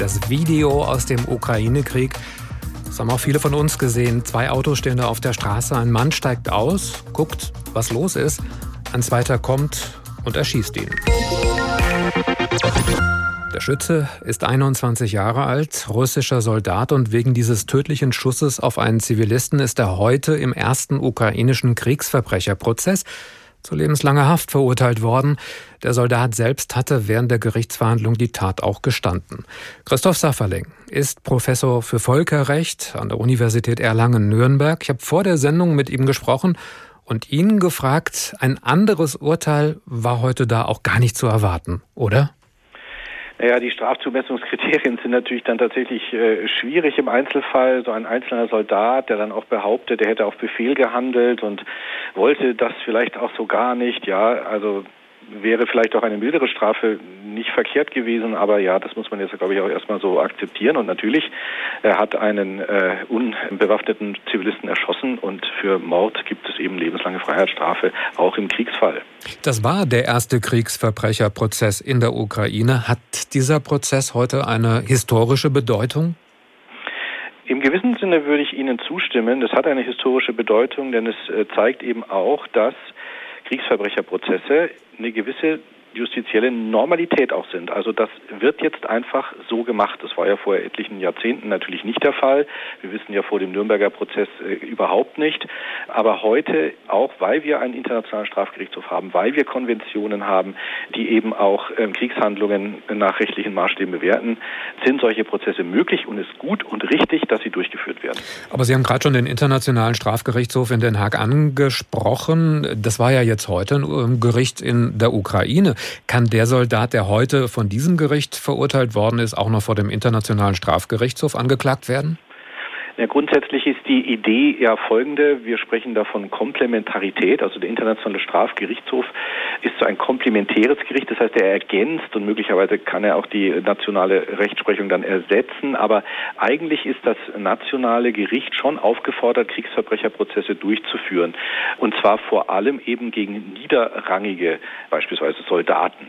Das Video aus dem Ukraine-Krieg. Das haben auch viele von uns gesehen. Zwei Autos stehen da auf der Straße. Ein Mann steigt aus, guckt, was los ist. Ein zweiter kommt und erschießt ihn. Der Schütze ist 21 Jahre alt, russischer Soldat und wegen dieses tödlichen Schusses auf einen Zivilisten ist er heute im ersten ukrainischen Kriegsverbrecherprozess zu lebenslanger Haft verurteilt worden. Der Soldat selbst hatte während der Gerichtsverhandlung die Tat auch gestanden. Christoph Safferling ist Professor für Völkerrecht an der Universität Erlangen-Nürnberg. Ich habe vor der Sendung mit ihm gesprochen und ihn gefragt, ein anderes Urteil war heute da auch gar nicht zu erwarten, oder? Naja, die Strafzumessungskriterien sind natürlich dann tatsächlich äh, schwierig im Einzelfall. So ein einzelner Soldat, der dann auch behauptet, er hätte auf Befehl gehandelt und wollte das vielleicht auch so gar nicht. Ja, also wäre vielleicht auch eine mildere Strafe nicht verkehrt gewesen, aber ja, das muss man jetzt, glaube ich, auch erstmal so akzeptieren. Und natürlich, er hat einen äh, unbewaffneten Zivilisten erschossen und für Mord gibt es eben lebenslange Freiheitsstrafe, auch im Kriegsfall. Das war der erste Kriegsverbrecherprozess in der Ukraine. Hat dieser Prozess heute eine historische Bedeutung? Im gewissen Sinne würde ich Ihnen zustimmen. Das hat eine historische Bedeutung, denn es äh, zeigt eben auch, dass Kriegsverbrecherprozesse eine gewisse justizielle Normalität auch sind. Also das wird jetzt einfach so gemacht. Das war ja vor etlichen Jahrzehnten natürlich nicht der Fall. Wir wissen ja vor dem Nürnberger Prozess äh, überhaupt nicht. Aber heute, auch weil wir einen internationalen Strafgerichtshof haben, weil wir Konventionen haben, die eben auch äh, Kriegshandlungen nach rechtlichen Maßstäben bewerten, sind solche Prozesse möglich und es ist gut und richtig, dass sie durchgeführt werden. Aber Sie haben gerade schon den Internationalen Strafgerichtshof in Den Haag angesprochen. Das war ja jetzt heute ein Gericht in der Ukraine. Kann der Soldat, der heute von diesem Gericht verurteilt worden ist, auch noch vor dem Internationalen Strafgerichtshof angeklagt werden? Ja, grundsätzlich ist die Idee ja folgende. Wir sprechen da von Komplementarität. Also der Internationale Strafgerichtshof ist so ein komplementäres Gericht. Das heißt, er ergänzt und möglicherweise kann er auch die nationale Rechtsprechung dann ersetzen. Aber eigentlich ist das nationale Gericht schon aufgefordert, Kriegsverbrecherprozesse durchzuführen. Und zwar vor allem eben gegen niederrangige, beispielsweise Soldaten.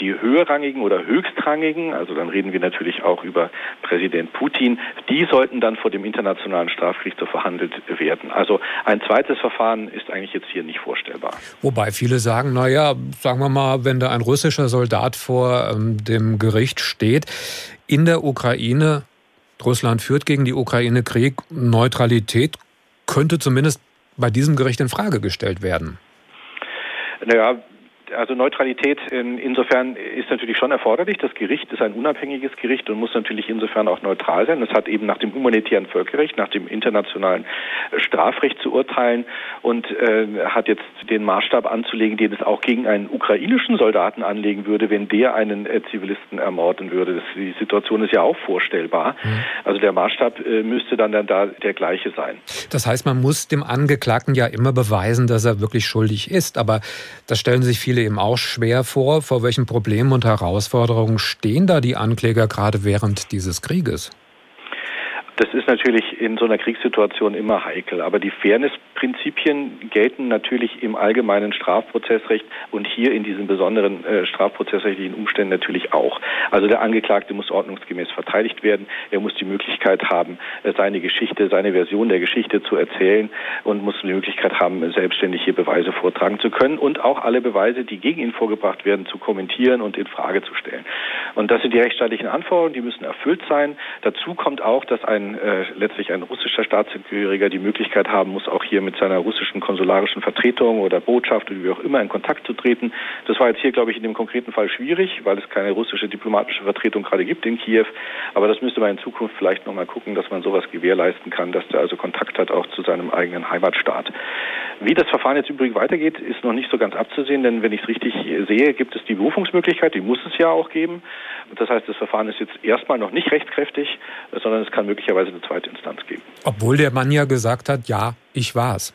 Die höherrangigen oder höchstrangigen, also dann reden wir natürlich auch über Präsident Putin, die sollten dann vor dem Internationalen Internationalen Strafgerichtshof verhandelt werden. Also ein zweites Verfahren ist eigentlich jetzt hier nicht vorstellbar. Wobei viele sagen, naja, sagen wir mal, wenn da ein russischer Soldat vor ähm, dem Gericht steht, in der Ukraine, Russland führt gegen die Ukraine Krieg, Neutralität könnte zumindest bei diesem Gericht in Frage gestellt werden. Naja, also Neutralität in, insofern ist natürlich schon erforderlich. Das Gericht ist ein unabhängiges Gericht und muss natürlich insofern auch neutral sein. Es hat eben nach dem humanitären Völkerrecht, nach dem internationalen Strafrecht zu urteilen und äh, hat jetzt den Maßstab anzulegen, den es auch gegen einen ukrainischen Soldaten anlegen würde, wenn der einen äh, Zivilisten ermorden würde. Das, die Situation ist ja auch vorstellbar. Mhm. Also der Maßstab äh, müsste dann, dann da der gleiche sein. Das heißt, man muss dem Angeklagten ja immer beweisen, dass er wirklich schuldig ist. Aber das stellen sich viele eben auch schwer vor. Vor welchen Problemen und Herausforderungen stehen da die Ankläger gerade während dieses Krieges? Das ist natürlich in so einer Kriegssituation immer heikel. Aber die Fairness-Prinzipien gelten natürlich im allgemeinen Strafprozessrecht und hier in diesen besonderen äh, strafprozessrechtlichen Umständen natürlich auch. Also der Angeklagte muss ordnungsgemäß verteidigt werden. Er muss die Möglichkeit haben, äh, seine Geschichte, seine Version der Geschichte zu erzählen und muss die Möglichkeit haben, selbstständig hier Beweise vortragen zu können und auch alle Beweise, die gegen ihn vorgebracht werden, zu kommentieren und in Frage zu stellen. Und das sind die rechtsstaatlichen Anforderungen, die müssen erfüllt sein. Dazu kommt auch, dass ein äh, letztlich ein russischer Staatsangehöriger die Möglichkeit haben muss, auch hier mit seiner russischen konsularischen Vertretung oder Botschaft oder wie auch immer in Kontakt zu treten. Das war jetzt hier, glaube ich, in dem konkreten Fall schwierig, weil es keine russische diplomatische Vertretung gerade gibt in Kiew. Aber das müsste man in Zukunft vielleicht nochmal gucken, dass man sowas gewährleisten kann, dass der also Kontakt hat auch zu seinem eigenen Heimatstaat. Wie das Verfahren jetzt übrigens weitergeht, ist noch nicht so ganz abzusehen, denn wenn ich es richtig sehe, gibt es die Berufungsmöglichkeit, die muss es ja auch geben. Das heißt, das Verfahren ist jetzt erstmal noch nicht rechtskräftig, sondern es kann möglicherweise eine zweite Instanz geben. Obwohl der Mann ja gesagt hat, ja, ich war's.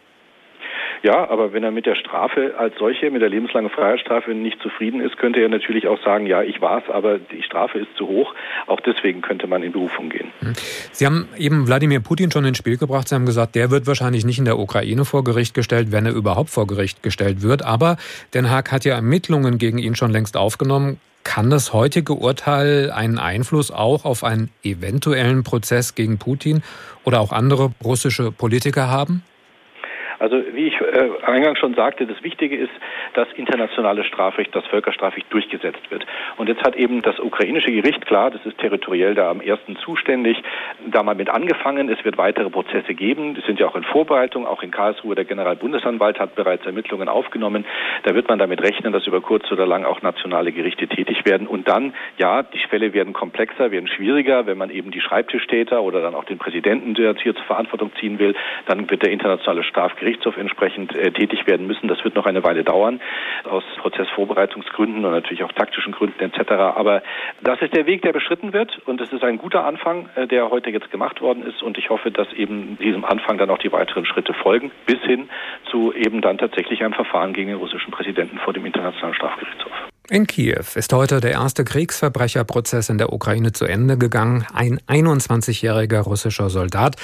Ja, aber wenn er mit der Strafe als solche, mit der lebenslangen Freiheitsstrafe nicht zufrieden ist, könnte er natürlich auch sagen, ja, ich war's, aber die Strafe ist zu hoch. Auch deswegen könnte man in Berufung gehen. Hm. Sie haben eben Wladimir Putin schon ins Spiel gebracht. Sie haben gesagt, der wird wahrscheinlich nicht in der Ukraine vor Gericht gestellt, wenn er überhaupt vor Gericht gestellt wird. Aber Den Haag hat ja Ermittlungen gegen ihn schon längst aufgenommen. Kann das heutige Urteil einen Einfluss auch auf einen eventuellen Prozess gegen Putin oder auch andere russische Politiker haben? Also wie ich äh, eingangs schon sagte, das Wichtige ist, dass internationales Strafrecht, das Völkerstrafrecht durchgesetzt wird. Und jetzt hat eben das ukrainische Gericht, klar, das ist territoriell da am ersten zuständig, da mal mit angefangen. Es wird weitere Prozesse geben. Die sind ja auch in Vorbereitung. Auch in Karlsruhe der Generalbundesanwalt hat bereits Ermittlungen aufgenommen. Da wird man damit rechnen, dass über kurz oder lang auch nationale Gerichte tätig werden. Und dann, ja, die Fälle werden komplexer, werden schwieriger. Wenn man eben die Schreibtischtäter oder dann auch den Präsidenten, der jetzt hier zur Verantwortung ziehen will, dann wird der internationale Strafgerichtshof entsprechend äh, tätig werden müssen. Das wird noch eine Weile dauern, aus Prozessvorbereitungsgründen und natürlich auch taktischen Gründen etc. Aber das ist der Weg, der beschritten wird und es ist ein guter Anfang, äh, der heute jetzt gemacht worden ist und ich hoffe, dass eben diesem Anfang dann auch die weiteren Schritte folgen, bis hin zu eben dann tatsächlich einem Verfahren gegen den russischen Präsidenten vor dem Internationalen Strafgerichtshof. In Kiew ist heute der erste Kriegsverbrecherprozess in der Ukraine zu Ende gegangen. Ein 21-jähriger russischer Soldat